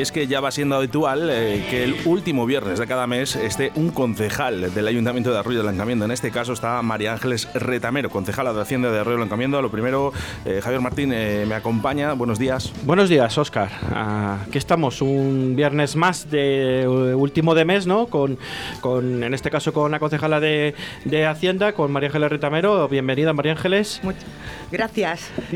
y es que ya va siendo habitual eh, que el último viernes de cada mes esté un concejal del Ayuntamiento de Arroyo del Lancamiento. En este caso está María Ángeles Retamero, concejala de Hacienda de Arroyo del Lancamiento. Lo primero, eh, Javier Martín eh, me acompaña. Buenos días. Buenos días, Óscar. aquí estamos, un viernes más de último de mes, ¿no? Con, con en este caso con la concejala de, de Hacienda, con María Ángeles Retamero. Bienvenida, María Ángeles. Muchas gracias.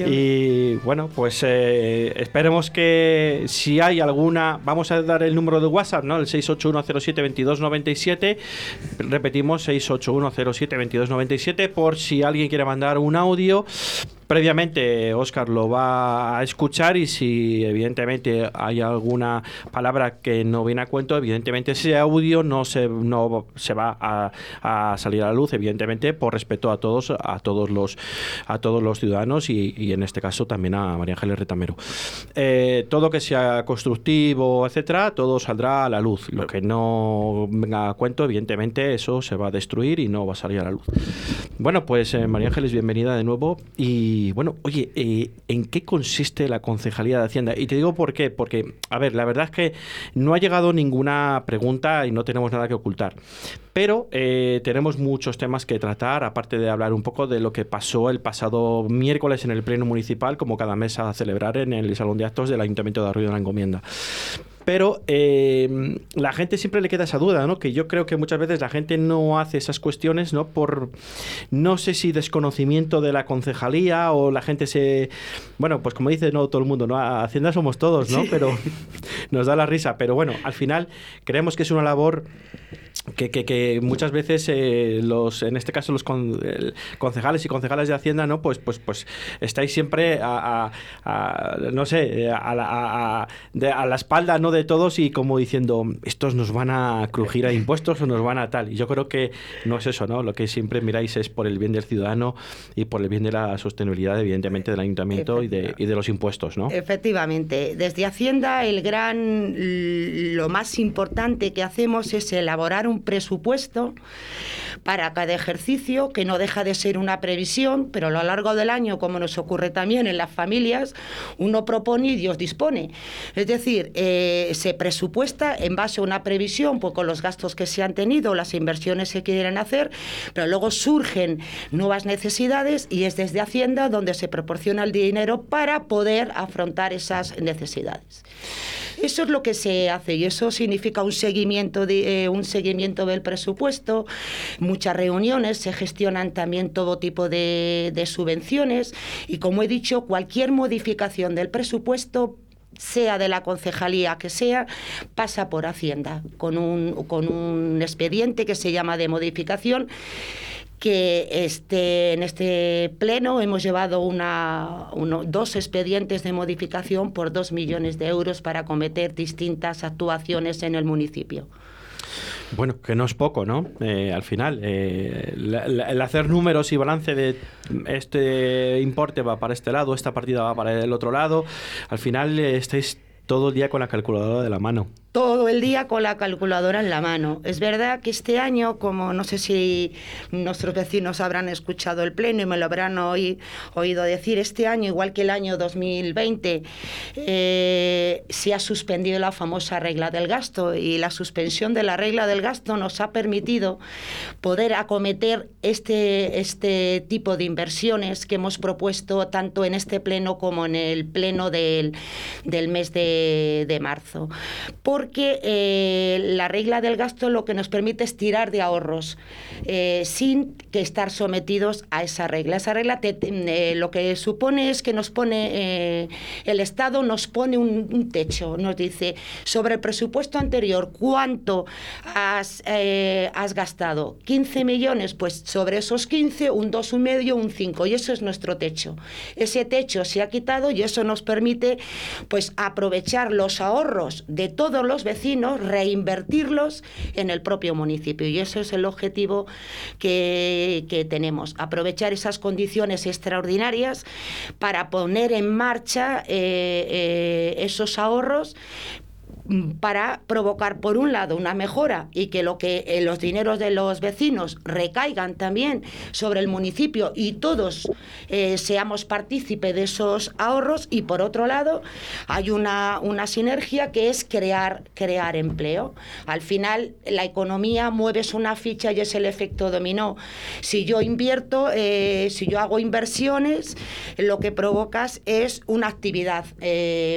Y bueno, pues esperemos que si hay alguna, vamos a dar el número de WhatsApp, ¿no? El 681072297. Repetimos 681072297 por si alguien quiere mandar un audio Previamente, Oscar lo va a escuchar y si evidentemente hay alguna palabra que no viene a cuento, evidentemente ese audio no se, no se va a, salir a la luz, evidentemente por respeto a todos, a todos los, a todos los ciudadanos y, en este caso también a María Ángeles Retamero. Eh, todo que sea constructivo, etcétera, todo saldrá a la luz. Lo que no venga a cuento, evidentemente, eso se va a destruir y no va a salir a la luz. Bueno, pues eh, María Ángeles, bienvenida de nuevo y bueno, oye, eh, ¿en qué consiste la Concejalía de Hacienda? Y te digo por qué, porque, a ver, la verdad es que no ha llegado ninguna pregunta y no tenemos nada que ocultar. Pero eh, tenemos muchos temas que tratar, aparte de hablar un poco de lo que pasó el pasado miércoles en el Pleno Municipal, como cada mes a celebrar en el Salón de Actos del Ayuntamiento de Arroyo de la Encomienda. Pero eh, la gente siempre le queda esa duda, ¿no? Que yo creo que muchas veces la gente no hace esas cuestiones, ¿no? Por, no sé si desconocimiento de la concejalía o la gente se... Bueno, pues como dice no todo el mundo, ¿no? Hacienda somos todos, ¿no? Pero nos da la risa. Pero bueno, al final creemos que es una labor que, que, muchas veces eh, los en este caso los concejales y concejales de Hacienda no pues pues pues estáis siempre a, no sé a la, a, la espalda no de todos y como diciendo estos nos van a crujir a impuestos o nos van a tal y yo creo que no es eso no lo que siempre miráis es por el bien del ciudadano y por el bien de la sostenibilidad evidentemente del ayuntamiento y de, y de los impuestos no efectivamente. Desde Hacienda el gran lo más importante que hacemos es elaborar un presupuesto para cada ejercicio, que no deja de ser una previsión, pero a lo largo del año, como nos ocurre también en las familias, uno propone y Dios dispone. Es decir, eh, se presupuesta en base a una previsión, pues con los gastos que se han tenido, las inversiones que quieren hacer, pero luego surgen nuevas necesidades y es desde Hacienda donde se proporciona el dinero para poder afrontar esas necesidades. Eso es lo que se hace y eso significa un seguimiento, de, eh, un seguimiento del presupuesto, muchas reuniones, se gestionan también todo tipo de, subvenciones y como he dicho, cualquier modificación del presupuesto sea de la concejalía que sea, pasa por Hacienda con un, con un expediente que se llama de modificación que este, en este pleno hemos llevado una, dos expedientes de modificación por dos millones de euros para cometer distintas actuaciones en el municipio. Bueno, que no es poco, ¿no? Eh, al final, eh, el hacer números y balance de este importe va para este lado, esta partida va para el otro lado, al final eh, estáis todo el día con la calculadora de la mano todo el día con la calculadora en la mano. Es verdad que este año, como no sé si nuestros vecinos habrán escuchado el pleno y me lo habrán oído decir, este año, igual que el año 2020, eh, se ha suspendido la famosa regla del gasto y la suspensión de la regla del gasto nos ha permitido poder acometer este, este tipo de inversiones que hemos propuesto tanto en este pleno como en el pleno del, del mes de, de marzo. Por porque eh, la regla del gasto lo que nos permite es tirar de ahorros eh, sin que estar sometidos a esa regla. Esa regla eh, lo que supone es que nos pone, el Estado nos pone un, techo, nos dice sobre el presupuesto anterior cuánto has, has gastado. 15 millones, pues sobre esos 15, un 2, un medio, un 5, y eso es nuestro techo. Ese techo se ha quitado y eso nos permite pues aprovechar los ahorros de todos los vecinos, reinvertirlos en el propio municipio. Y eso es el objetivo que, tenemos, aprovechar esas condiciones extraordinarias para poner en marcha eh, eh, esos ahorros para provocar, por un lado, una mejora y que, lo que eh, los dineros de los vecinos recaigan también sobre el municipio y todos eh, seamos partícipe de esos ahorros y por otro lado hay una, una sinergia que es crear, crear empleo. Al final la economía mueves una ficha y es el efecto dominó. Si yo invierto, eh, si yo hago inversiones, lo que provocas es una actividad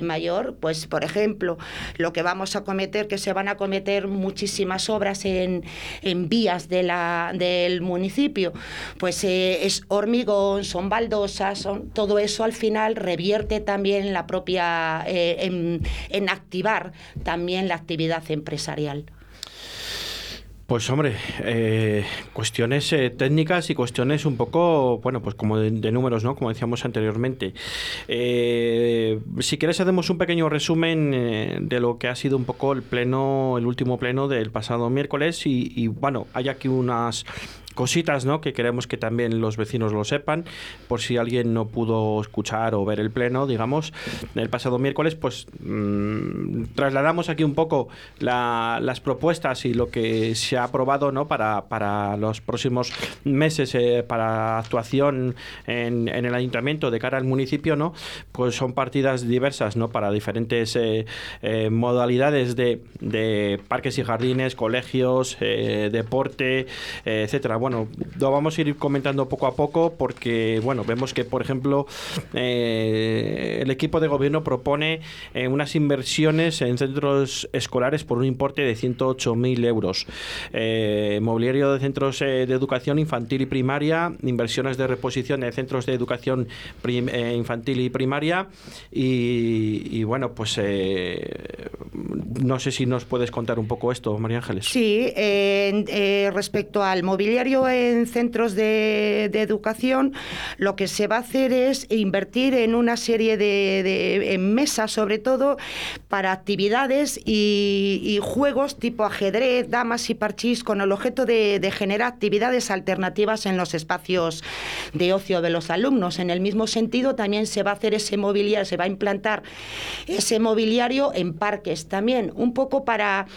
mayor. Pues, por ejemplo, lo que vamos a cometer, que se van a cometer muchísimas obras en, en vías de la, del municipio, pues eh, es hormigón, son baldosas, son, todo eso al final revierte también la propia, en, en activar también la actividad empresarial. Pues hombre, eh, cuestiones eh, técnicas y cuestiones un poco, bueno, pues como de, números, ¿no? Como decíamos anteriormente. Eh, si quieres hacemos un pequeño resumen de lo que ha sido un poco el pleno, el último pleno del pasado miércoles y bueno, hay aquí unas cositas ¿no? que queremos que también los vecinos lo sepan, por si alguien no pudo escuchar o ver el pleno, digamos, el pasado miércoles, pues mmm, trasladamos aquí un poco la, las propuestas y lo que se ha aprobado ¿no? para, para los próximos meses eh, para actuación en, en, el ayuntamiento de cara al municipio, ¿no? pues son partidas diversas ¿no? para diferentes eh, eh, modalidades de, de, parques y jardines, colegios, deporte, etcétera. Bueno, lo vamos a ir comentando poco a poco porque, bueno, vemos que, por ejemplo, eh, el equipo de gobierno propone eh, unas inversiones en centros escolares por un importe de 108.000 euros. Eh, mobiliario de centros de educación infantil y primaria, inversiones de reposición de centros de educación infantil y primaria y, y bueno, pues no sé si nos puedes contar un poco esto, María Ángeles. Sí, respecto al mobiliario en centros de, educación, lo que se va a hacer es invertir en una serie de, mesas, sobre todo, para actividades y, y, juegos tipo ajedrez, damas y parchís, con el objeto de, de generar actividades alternativas en los espacios de ocio de los alumnos. En el mismo sentido, también se va a hacer ese mobiliario, se va a implantar ese mobiliario en parques también, un poco para,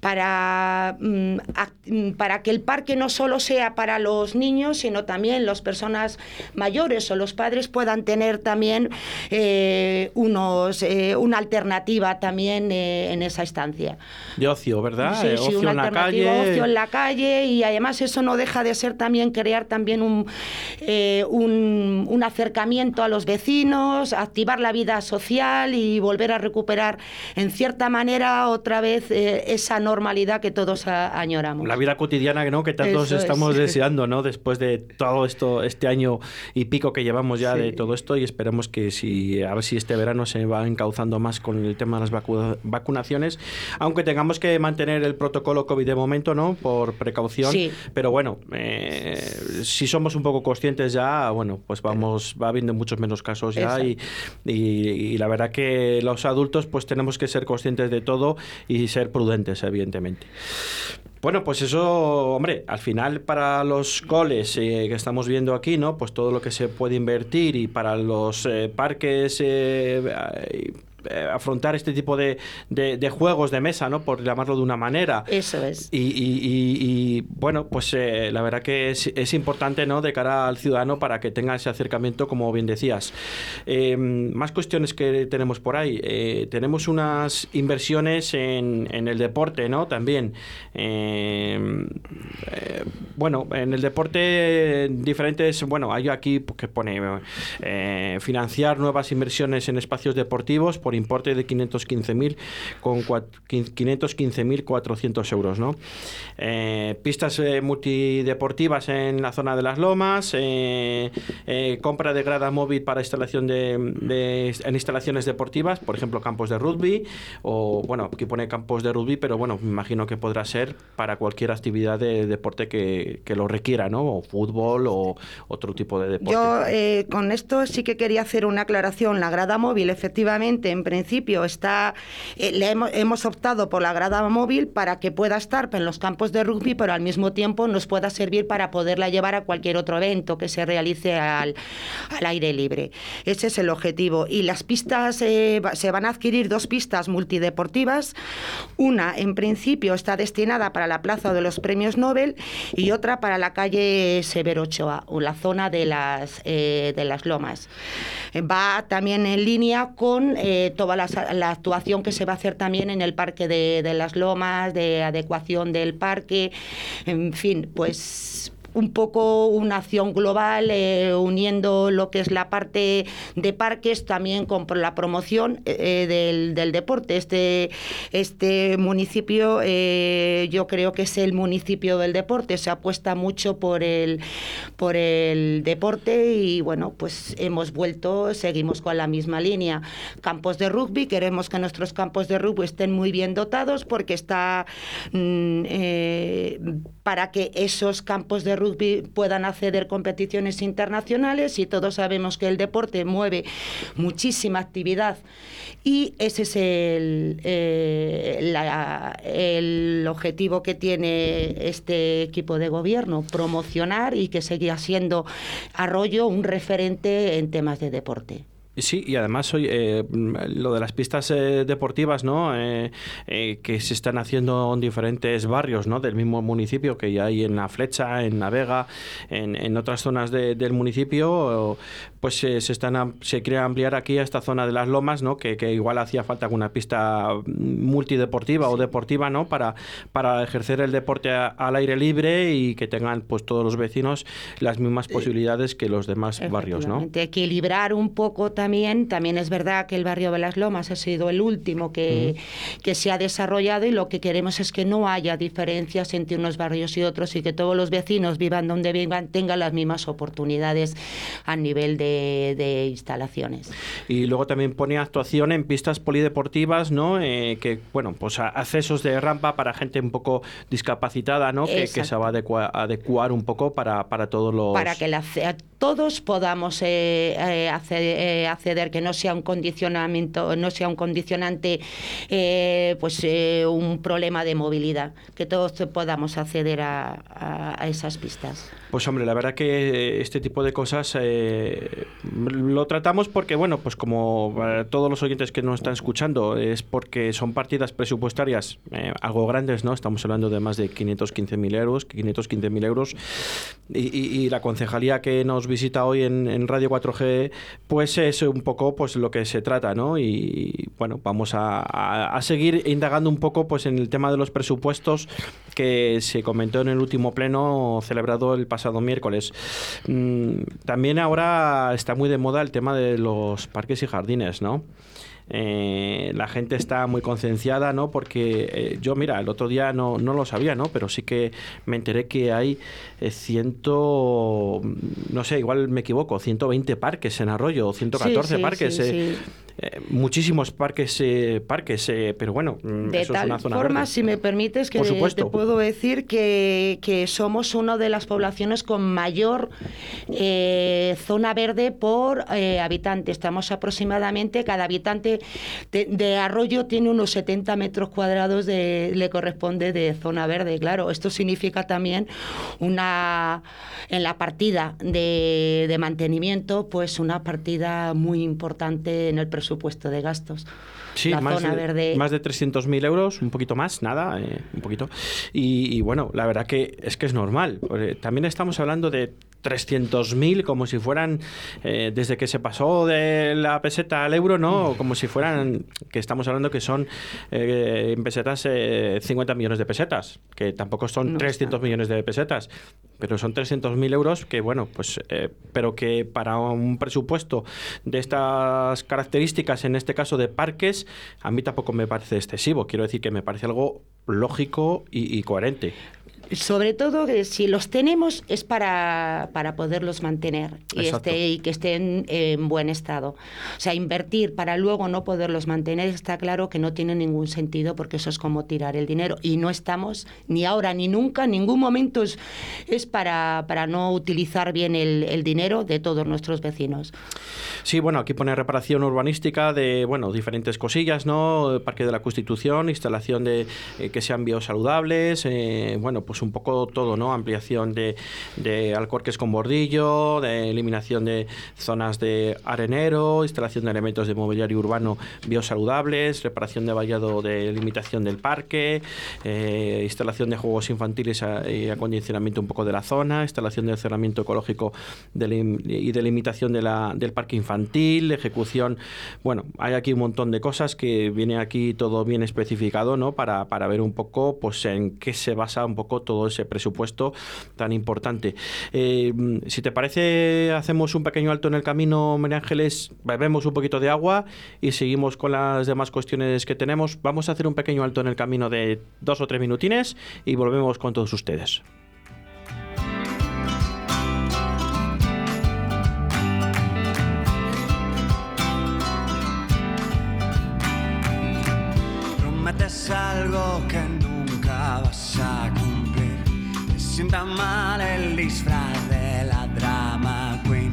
para, mm, para que el parque no solo sea para los niños, sino también las personas mayores o los padres puedan tener también eh, unos, eh, una alternativa también eh, en esa estancia. De ocio, ¿verdad? Sí, sí, ocio una en la calle. ocio en la calle y además eso no deja de ser también crear también un, eh, un, un acercamiento a los vecinos, activar la vida social y volver a recuperar en cierta manera otra vez eh, esa normalidad que todos añoramos. La vida cotidiana ¿no? que tantos Eso estamos es. deseando, ¿no? Después de todo esto, este año y pico que llevamos ya Sí. de todo esto y esperemos que si a ver si este verano se va encauzando más con el tema de las vacu- vacunaciones, aunque tengamos que mantener el protocolo COVID de momento, ¿no? Por precaución, Sí. pero bueno, eh, si somos un poco conscientes ya, bueno, pues vamos, va habiendo muchos menos casos ya y, y, y la verdad que los adultos pues tenemos que ser conscientes de todo y ser prudentes, evidentemente. Bueno, pues eso, hombre, al final para los coles eh, que estamos viendo aquí, ¿no? Pues todo lo que se puede invertir y para los eh, parques eh, eh, afrontar este tipo de, de, de, juegos de mesa, ¿no? Por llamarlo de una manera. Eso es. Y, y, y, y bueno, pues eh, la verdad que es, es, importante, ¿no? De cara al ciudadano para que tenga ese acercamiento, como bien decías. Eh, más cuestiones que tenemos por ahí. Eh, tenemos unas inversiones en, en, el deporte, ¿no? También. Eh, bueno, en el deporte diferentes, bueno, hay aquí que pone financiar nuevas inversiones en espacios deportivos por importe de 515.000 con 515.400 euros, ¿no? Eh, pistas eh, multideportivas en la zona de las lomas, eh, compra de grada móvil para instalación de, en instalaciones deportivas, por ejemplo, campos de rugby, o bueno, aquí pone campos de rugby, pero bueno, me imagino que podrá ser para cualquier actividad de deporte que, que lo requiera, ¿no? O fútbol o otro tipo de deporte. Yo eh, con esto sí que quería hacer una aclaración. La grada móvil, efectivamente, en principio está, eh, hemos, optado por la grada móvil para que pueda estar en los campos de rugby, pero al mismo tiempo nos pueda servir para poderla llevar a cualquier otro evento que se realice al, al aire libre. Ese es el objetivo. Y las pistas, eh, se van a adquirir dos pistas multideportivas. Una, en principio, está destinada para la Plaza de los Premios Nobel y otra para la calle Severo Ochoa, la zona de las, eh, de las lomas. Va también en línea con toda la, la, actuación que se va a hacer también en el Parque de las Lomas, de adecuación del parque, en fin, pues un poco una acción global eh, uniendo lo que es la parte de parques también con la promoción eh, del, del, deporte. Este, este municipio eh, yo creo que es el municipio del deporte, se apuesta mucho por el, por el deporte y bueno, pues hemos vuelto, seguimos con la misma línea. Campos de rugby, queremos que nuestros campos de rugby estén muy bien dotados porque está mm, para que esos campos de rugby puedan acceder competiciones internacionales y todos sabemos que el deporte mueve muchísima actividad y ese es el, eh, el objetivo que tiene este equipo de gobierno, promocionar y que siga siendo Arroyo un referente en temas de deporte. Sí, y además eh, lo de las pistas eh, deportivas, ¿no? Eh, eh, que se están haciendo en diferentes barrios, ¿no? Del mismo municipio que ya hay en La Flecha, en La Vega, en, en otras zonas de, del municipio, pues se están se quiere ampliar aquí a esta zona de las lomas, ¿no? Que, que, igual hacía falta alguna pista multideportiva o deportiva, ¿no? Para, para ejercer el deporte a, al aire libre y que tengan, pues todos los vecinos las mismas posibilidades que los demás barrios, ¿no? Equilibrar un poco también, también es verdad que el barrio de las Lomas ha sido el último que, que se ha desarrollado y lo que queremos es que no haya diferencias entre unos barrios y otros y que todos los vecinos vivan donde vivan, tengan las mismas oportunidades a nivel de, de instalaciones. Y luego también pone actuación en pistas polideportivas, ¿no? Eh, que, bueno, pues accesos de rampa para gente un poco discapacitada, ¿no? Que, que, se va a adecuar, adecuar, un poco para, para todos los... Para que la, todos podamos eh, eh, acceder, que no sea un condicionamiento, no sea un condicionante, eh, pues eh, un problema de movilidad, que todos podamos acceder a, a, a, esas pistas. Pues hombre, la verdad que este tipo de cosas eh, lo tratamos porque, bueno, pues como todos los oyentes que nos están escuchando, es porque son partidas presupuestarias algo grandes, ¿no? Estamos hablando de más de 515.000 euros, 515.000 euros, y, y, y, la concejalía que nos visita hoy en, Radio 4G, pues es un poco pues lo que se trata, ¿no? Y bueno, vamos a, a, seguir indagando un poco pues en el tema de los presupuestos que se comentó en el último pleno celebrado el pasado miércoles. Mm, también ahora está muy de moda el tema de los parques y jardines, ¿no? Eh, la gente está muy concienciada, ¿no? Porque eh, yo, mira, el otro día no, no, lo sabía, ¿no? Pero sí que me enteré que hay eh, ciento, no sé, igual me equivoco, 120 parques en Arroyo, 114 sí, sí, parques. Sí, eh, muchísimos parques, eh, parques eh, pero bueno, de eso tal es una zona forma, verde. si me permites, que te puedo decir que, que, somos una de las poblaciones con mayor eh, zona verde por habitante. Estamos aproximadamente, cada habitante de, de, Arroyo tiene unos 70 metros cuadrados de, le corresponde de zona verde. Claro, esto significa también una, en la partida de, de mantenimiento, pues una partida muy importante en el presupuesto presupuesto de gastos. Sí, la más, zona de, verde. más de 300.000 euros, un poquito más, nada, eh, un poquito. Y, y, bueno, la verdad que es que es normal. También estamos hablando de 300.000 como si fueran eh, desde que se pasó de la peseta al euro, ¿no? Como si fueran, que estamos hablando que son eh, en pesetas eh, 50 millones de pesetas, que tampoco son no 300 está. millones de pesetas, pero son 300.000 euros que, bueno, pues, eh, pero que para un presupuesto de estas características, en este caso de parques, a mí tampoco me parece excesivo. Quiero decir que me parece algo lógico y, y coherente sobre todo que si los tenemos es para, para poderlos mantener y, este, y que estén en buen estado. O sea, invertir para luego no poderlos mantener está claro que no tiene ningún sentido porque eso es como tirar el dinero y no estamos ni ahora ni nunca, en ningún momento es, es para, para no utilizar bien el, el dinero de todos nuestros vecinos. Sí, bueno, aquí pone reparación urbanística de, bueno, diferentes cosillas, ¿no? Parque de la Constitución, instalación de eh, que sean biosaludables, eh, bueno, pues un poco todo, ¿no? Ampliación de, de alcorques con bordillo, de eliminación de zonas de arenero, instalación de elementos de mobiliario urbano biosaludables, reparación de vallado de limitación del parque, eh, instalación de juegos infantiles y acondicionamiento un poco de la zona, instalación de cerramiento ecológico y de limitación de la, del parque infantil, ejecución. Bueno, hay aquí un montón de cosas que viene aquí todo bien especificado, ¿no? Para, para ver un poco pues en qué se basa un poco todo ese presupuesto tan importante. Eh, si te parece, hacemos un pequeño alto en el camino, María Ángeles, bebemos un poquito de agua y seguimos con las demás cuestiones que tenemos. Vamos a hacer un pequeño alto en el camino de dos o tres minutines y volvemos con todos ustedes. Algo que nunca vas a cumplir. Sienta mal el disfraz de la drama queen.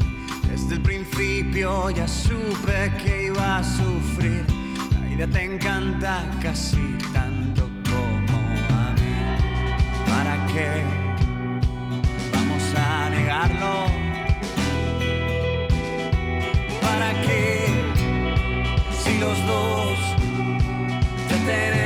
Desde el principio ya supe que iba a sufrir. La idea te encanta casi tanto como a mí. ¿Para qué vamos a negarlo? ¿Para qué si los dos ya tenemos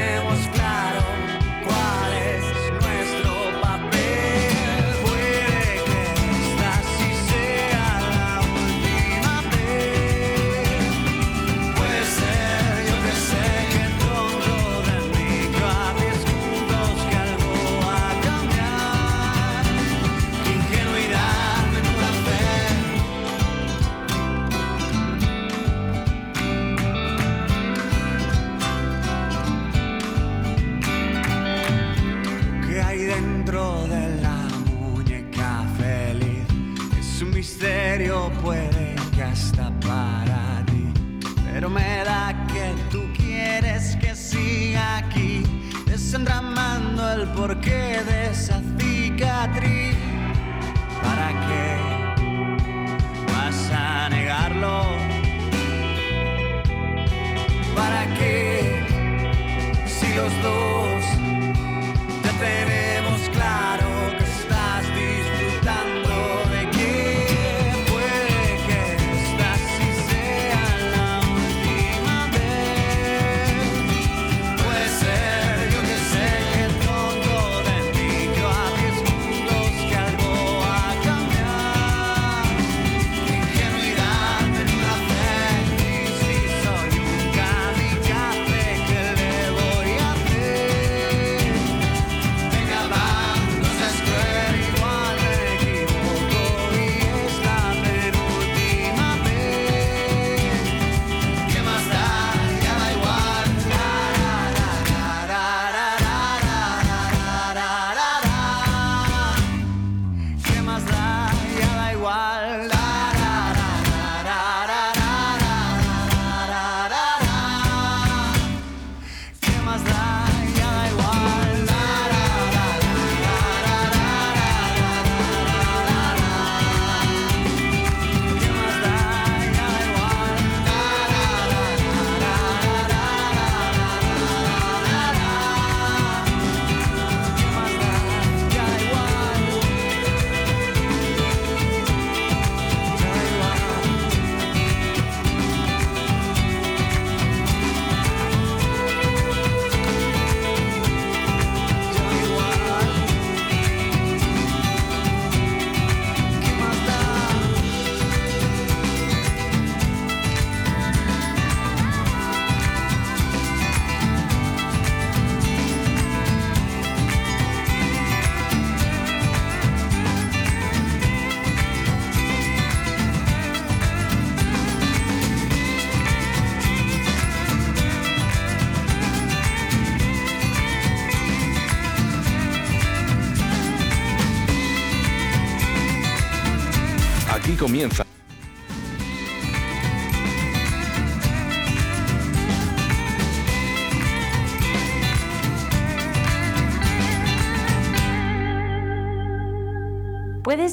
puede que hasta para ti, pero me da que tú quieres que siga aquí, desentramando el porqué de esa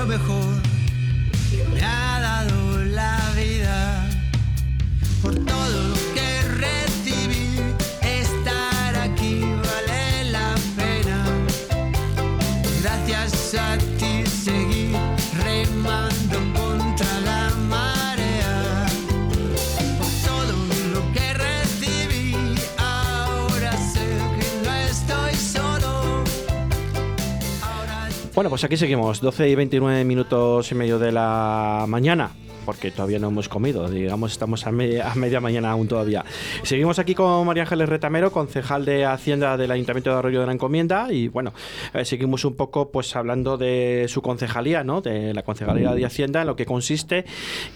Lo mejor que me ha dado la vida. Por todo lo que recibí, estar aquí vale la pena. Gracias a ti seguí remando contra Bueno, pues aquí seguimos, 12 y 29 minutos y medio de la mañana. Porque todavía no hemos comido, digamos, estamos a media, mañana aún todavía. Seguimos aquí con María Ángeles Retamero, concejal de Hacienda del Ayuntamiento de Arroyo de la Encomienda. Y bueno, eh, seguimos un poco pues hablando de su concejalía, ¿no? De la concejalía de Hacienda, en lo que consiste,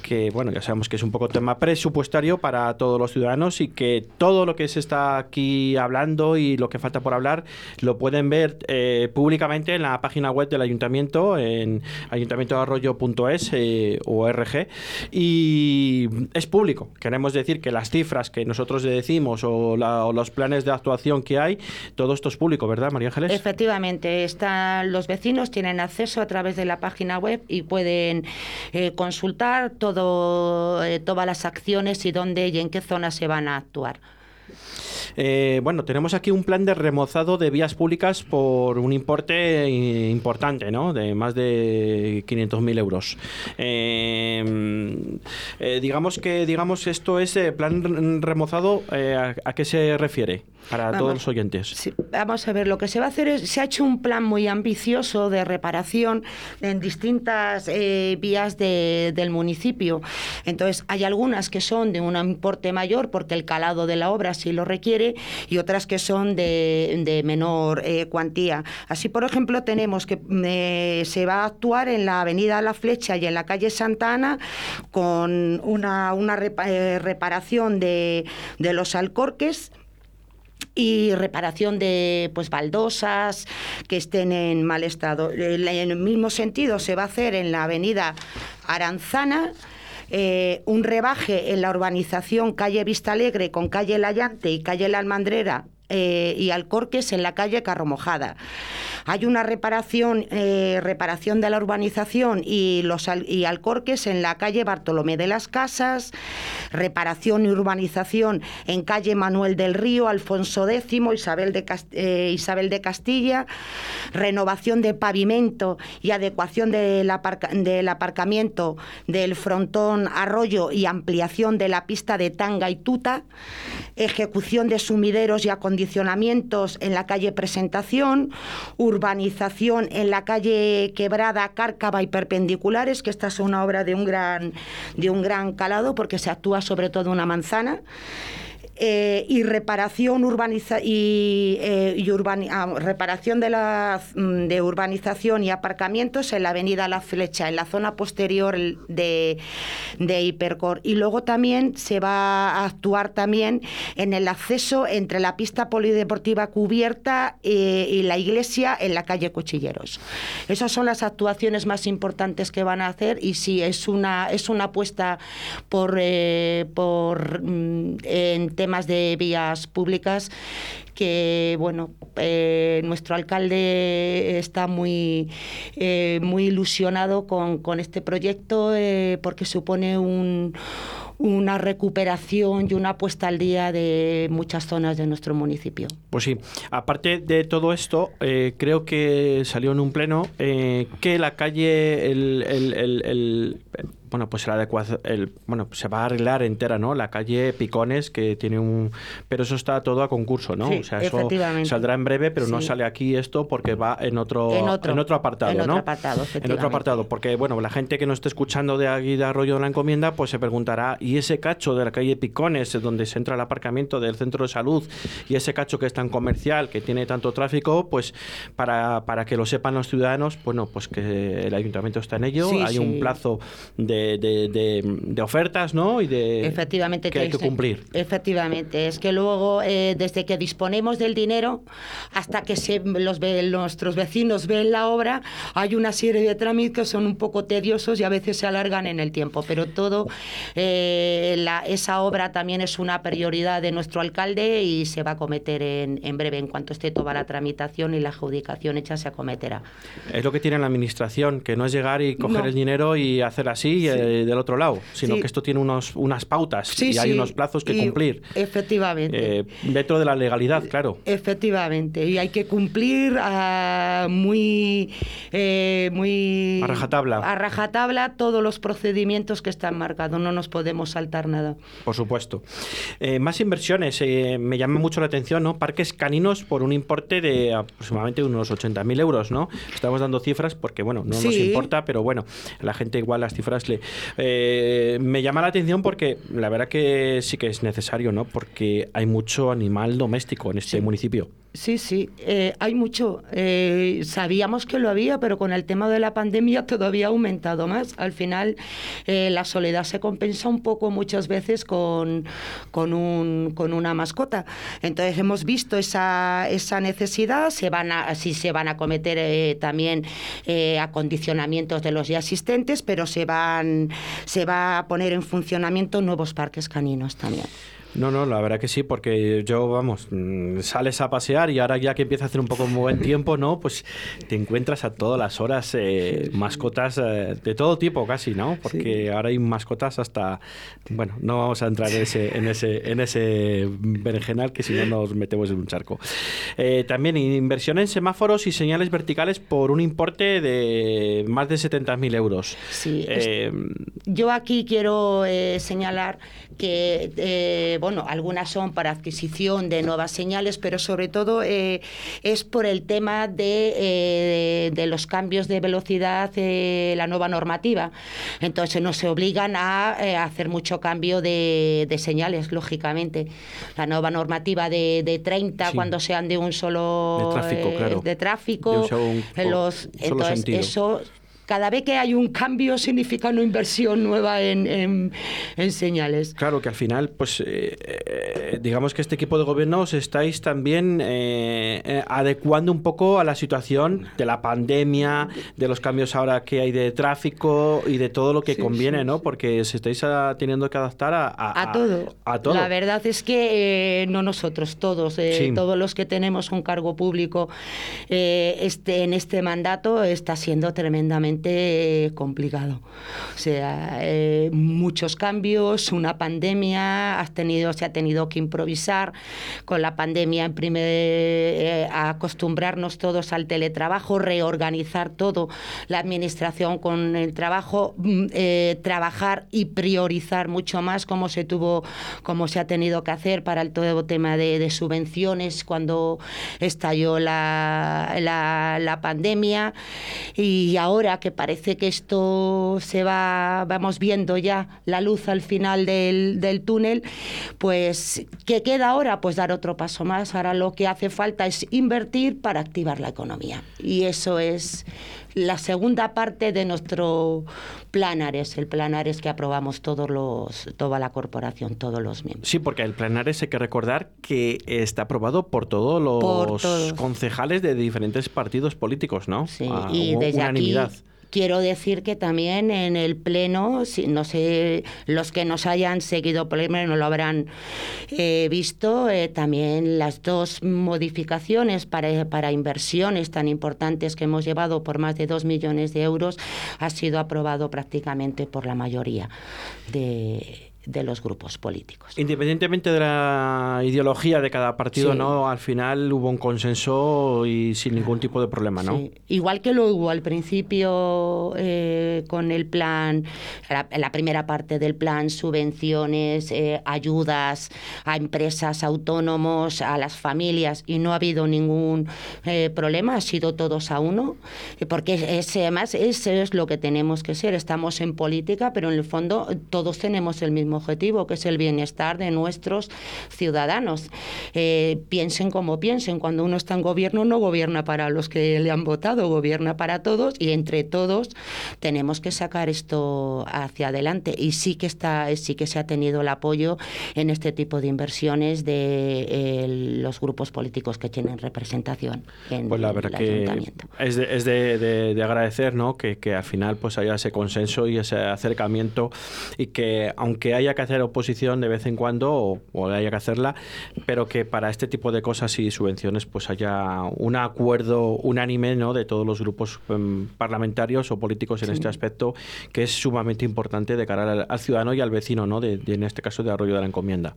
que bueno, ya sabemos que es un poco tema presupuestario para todos los ciudadanos y que todo lo que se está aquí hablando y lo que falta por hablar lo pueden ver eh, públicamente en la página web del ayuntamiento, en ayuntamientoarroyo.es eh, o RG. Y es público. Queremos decir que las cifras que nosotros decimos o, la- o los planes de actuación que hay, todo esto es público, ¿verdad, María Ángeles? Efectivamente, están, los vecinos tienen acceso a través de la página web y pueden eh, consultar todo, eh, todas las acciones y dónde y en qué zona se van a actuar. Eh, bueno, tenemos aquí un plan de remozado de vías públicas por un importe eh, importante, ¿no? De más de 500.000 euros. Eh, eh, digamos que digamos esto es eh, plan remozado. ¿a, a qué se refiere? Para Vamos. todos los oyentes. Sí, vamos a ver, lo que se va a hacer es, se ha hecho un plan muy ambicioso de reparación en distintas vías de- del municipio. Entonces, hay algunas que son de un importe mayor porque el calado de la obra sí lo requiere y otras que son de, menor eh, cuantía. Así, por ejemplo, tenemos que eh, se va a actuar en la avenida La Flecha y en la calle Santa Ana con una, eh, reparación de, de los alcorques y reparación de pues baldosas que estén en mal estado. En el mismo sentido se va a hacer en la avenida Aranzana eh, un rebaje en la urbanización calle Vista Alegre con calle La Llante y calle La Almandrera eh, y Alcorques en la calle Carromojada. Hay una reparación, eh, reparación de la urbanización y los y Alcorques en la calle Bartolomé de las Casas, reparación y urbanización en calle Manuel del Río, Alfonso X, Isabel de, eh, Isabel de Castilla, renovación de pavimento y adecuación del, del aparcamiento del frontón Arroyo y ampliación de la pista de Tanga y Tuta, ejecución de sumideros y acondicionamientos en la calle Presentación, urbanización en la calle Quebrada, Cárcava y Perpendiculares, que esta es una obra de un gran, de un gran calado porque se actúa sobre todo una manzana. Eh, y reparación urbaniza y, eh, y urbani- ah, reparación de la mm, de urbanización y aparcamientos en la avenida La Flecha en la zona posterior de, de Hipercor. Y luego también se va a actuar también en el acceso entre la pista polideportiva cubierta eh, y la iglesia en la calle Cuchilleros. Esas son las actuaciones más importantes que van a hacer y sí es una es una apuesta por eh, por mm, en temas de vías públicas que bueno eh, nuestro alcalde está muy eh, muy ilusionado con, con este proyecto eh, porque supone un una recuperación y una puesta al día de muchas zonas de nuestro municipio. Pues sí, aparte de todo esto, creo que salió en un pleno que la calle, el- el- el- bueno, pues la adecuación, el, bueno, se va a arreglar entera, ¿no? La calle Picones, que tiene un... Pero eso está todo a concurso, ¿no? Sí, o sea, eso saldrá en breve, pero no sale aquí esto porque va en otro, En otro- apartado, en otro ¿no? apartado, En otro apartado, porque, bueno, la gente que nos esté escuchando de aquí de Arroyo de la Encomienda, pues se preguntará, ¿y ese cacho de la calle Picones, donde se entra el aparcamiento del centro de salud, y ese cacho que es tan comercial, que tiene tanto tráfico, pues para, para que lo sepan los ciudadanos, bueno, pues que el ayuntamiento está en ello, Sí, hay un plazo de, de- de- de ofertas, ¿no? Y de Efectivamente. que hay que cumplir. Efectivamente. Es que luego, eh, desde que disponemos del dinero hasta que se, los, nuestros vecinos ven la obra, hay una serie de trámites que son un poco tediosos y a veces se alargan en el tiempo. Pero todo, eh, la- esa obra también es una prioridad de nuestro alcalde y se va a acometer en, en breve. En cuanto esté toda la tramitación y la adjudicación hecha, se acometerá. Es lo que tiene la administración, que no es llegar y coger No. el dinero y hacer así eh, del otro lado, sino que esto tiene unos, unas pautas y hay unos plazos que y- cumplir. Efectivamente. Eh, dentro de la legalidad, claro. Efectivamente, y hay que cumplir ah, muy, eh, muy A rajatabla. a rajatabla todos los procedimientos que están marcados. No nos podemos saltar nada. Por supuesto. Eh, más inversiones. eh, me llama mucho la atención, ¿no? Parques caninos por un importe de aproximadamente unos 80.000 euros, ¿no? Estamos dando cifras porque, bueno, no nos importa, pero bueno, la gente igual las cifras le... Eh, me llama la atención porque la verdad que sí que es necesario, ¿no? Porque hay mucho animal doméstico en este municipio. Sí, sí, eh, hay mucho. Eh, sabíamos que lo había, pero con el tema de la pandemia todavía ha aumentado más. Al final, eh, la soledad se compensa un poco muchas veces con, con, un, con una mascota. Entonces hemos visto esa, esa necesidad, se van a, sí se van a cometer eh, también eh, acondicionamientos de los ya existentes, pero se, van, se va a poner en funcionamiento nuevos parques caninos también. No, no, la verdad que sí, porque yo, vamos, mm, sales a pasear y ahora ya que empieza a hacer un poco buen tiempo, ¿no? Pues te encuentras a todas las horas eh, mascotas eh, de todo tipo casi, ¿no? Porque ahora hay mascotas hasta, bueno, no vamos a entrar en ese, en ese, en ese berenjenal que si no nos metemos en un charco. Eh, también inversión en semáforos y señales verticales por un importe de más de 70.000 euros. Sí, Eh, Yo aquí quiero eh, señalar que, eh, bueno, algunas son para adquisición de nuevas señales, pero sobre todo eh, es por el tema de, eh, de los cambios de velocidad, eh, la nueva normativa. Entonces nos obligan a hacer mucho cambio de, de señales, lógicamente. La nueva normativa de, de 30 Sí. cuando sean de un solo De tráfico, claro. de tráfico, De un un- los, entonces sentido. eso cada vez que hay un cambio significa una inversión nueva en, en- en señales. Claro que al final, pues eh, eh, digamos que este equipo de gobierno os estáis también eh, eh, adecuando un poco a la situación de la pandemia, de los cambios ahora que hay de tráfico y de todo lo que Sí, conviene, sí, ¿no? sí. Porque os estáis ah, teniendo que adaptar a, a- A todo. A todo. La verdad es que eh, no nosotros, todos, eh, todos los que tenemos un cargo público este, en este mandato está siendo tremendamente eh, complicado. O sea, eh, muchos cambios, una pandemia, has tenido, se ha tenido que improvisar con la pandemia en primer eh, acostumbrarnos todos al teletrabajo, reorganizar todo, la administración con el trabajo, mm, eh, trabajar y priorizar mucho más como se tuvo, como se ha tenido que hacer para el todo tema de, de subvenciones cuando estalló la, la, la pandemia y ahora que parece que esto se va, vamos viendo ya la luz al final del, del túnel, pues ¿qué queda ahora? Pues dar otro paso más. Ahora lo que hace falta es invertir para activar la economía. Y eso es la segunda parte de nuestro plan Ares, el plan Ares que aprobamos todos los, toda la corporación, todos los miembros. Sí, porque el Plenares hay que recordar que está aprobado por todos los Por todos. concejales de diferentes partidos políticos, ¿no? Sí, Ah, y hubo desde unanimidad. aquí quiero decir que también en el Pleno, si, no sé, los que nos hayan seguido por el Pleno no lo habrán eh, visto, eh, también las dos modificaciones para, para inversiones tan importantes que hemos llevado por más de dos millones de euros ha sido aprobado prácticamente por la mayoría de de los grupos políticos. Independientemente de la ideología de cada partido, Sí. ¿no? Al final hubo un consenso y sin ningún tipo de problema, ¿no? Sí. Igual que lo hubo al principio eh, con el plan, la, la primera parte del plan, subvenciones, eh, ayudas a empresas, autónomos, a las familias, y no ha habido ningún eh, problema, ha sido todos a uno, porque es, además eso es lo que tenemos que ser. Estamos en política, pero en el fondo todos tenemos el mismo objetivo, que es el bienestar de nuestros ciudadanos. Eh, piensen como piensen, cuando uno está en gobierno no gobierna para los que le han votado, gobierna para todos y entre todos tenemos que sacar esto hacia adelante y sí que está sí que se ha tenido el apoyo en este tipo de inversiones de eh, los grupos políticos que tienen representación en Pues la el verdad que ayuntamiento. es, de, es de- de- de agradecer ¿no? que, que al final pues haya ese consenso y ese acercamiento y que aunque haya que hacer oposición de vez en cuando o, o haya que hacerla, pero que para este tipo de cosas y subvenciones pues haya un acuerdo unánime ¿no? de todos los grupos em, parlamentarios o políticos en este aspecto que es sumamente importante de cara al, al ciudadano y al vecino, ¿no? de, de- en este caso de Arroyo de la Encomienda.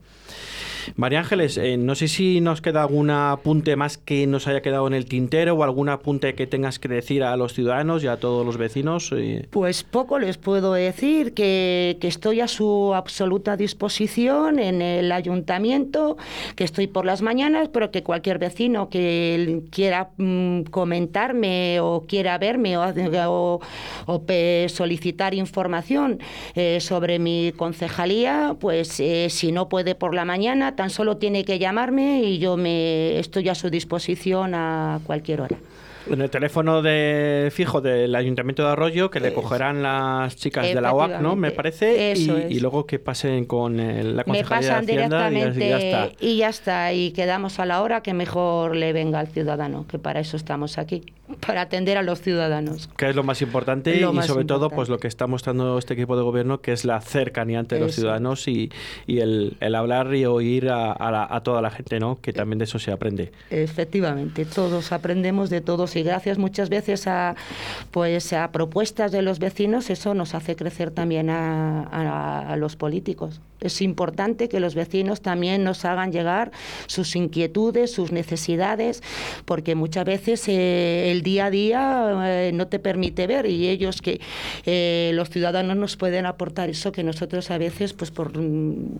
María Ángeles, eh, no sé si nos queda algún apunte más que nos haya quedado en el tintero o algún apunte que tengas que decir a los ciudadanos y a todos los vecinos. eh. Pues poco les puedo decir, que, que estoy a su absoluta disposición en el ayuntamiento, que estoy por las mañanas, pero que cualquier vecino que quiera mm, comentarme o quiera verme o, o- solicitar información eh, sobre mi concejalía, pues eh, si no puede por la mañana, tan solo tiene que llamarme y yo me estoy a su disposición a cualquier hora. En el teléfono de fijo del Ayuntamiento de Arroyo, que le cogerán las chicas de la OAC, ¿no? Me parece. Y, y luego que pasen con eh, la pasan de Hacienda directamente y ya está. y ya está y quedamos a la hora que mejor le venga al ciudadano que para eso estamos aquí para atender a los ciudadanos Que es lo más importante Lo y más sobre todo importante. pues lo que está mostrando este equipo de gobierno que es la cercanía ante los Eso. ciudadanos y, y el, el hablar y oír a, a la- a toda la gente, ¿no? Que también de eso se aprende. efectivamente todos aprendemos de todos y gracias muchas veces a pues a propuestas de los vecinos eso nos hace crecer también a, a- a los políticos es importante que los vecinos también nos hagan llegar sus inquietudes, sus necesidades, porque muchas veces eh, el día a día eh, no te permite ver y ellos que eh, los ciudadanos nos pueden aportar eso que nosotros a veces, pues por mm,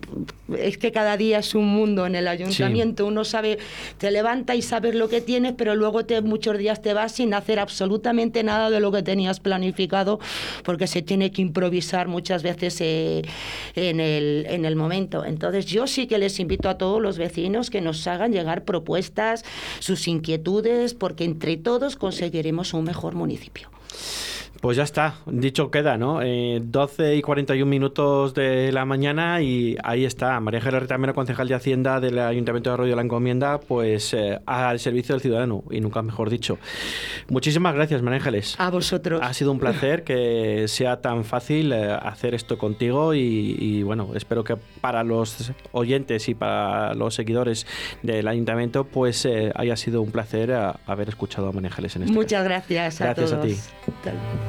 es que cada día es un mundo en el ayuntamiento, uno sabe, te levanta y sabes lo que tienes, pero luego te, muchos días te vas sin hacer absolutamente nada de lo que tenías planificado, porque se tiene que improvisar muchas veces en, el, en el momento. Entonces yo sí que les invito a todos los vecinos que nos hagan llegar propuestas, sus inquietudes, porque entre todos conseguiremos un mejor municipio. Pues ya está, dicho queda, ¿no? Eh, 12 y 41 minutos de la mañana y ahí está, María Ángeles Retamero, concejal de Hacienda del Ayuntamiento de Arroyo de la Encomienda, pues eh, al servicio del ciudadano, y nunca mejor dicho. Muchísimas gracias, María Ángeles. A vosotros. Ha sido un placer que sea tan fácil eh, hacer esto contigo y, y, bueno, espero que para los oyentes y para los seguidores del ayuntamiento pues eh, haya sido un placer haber escuchado a María Ángeles en este Muchas gracias a Gracias a todos. ti. Tal-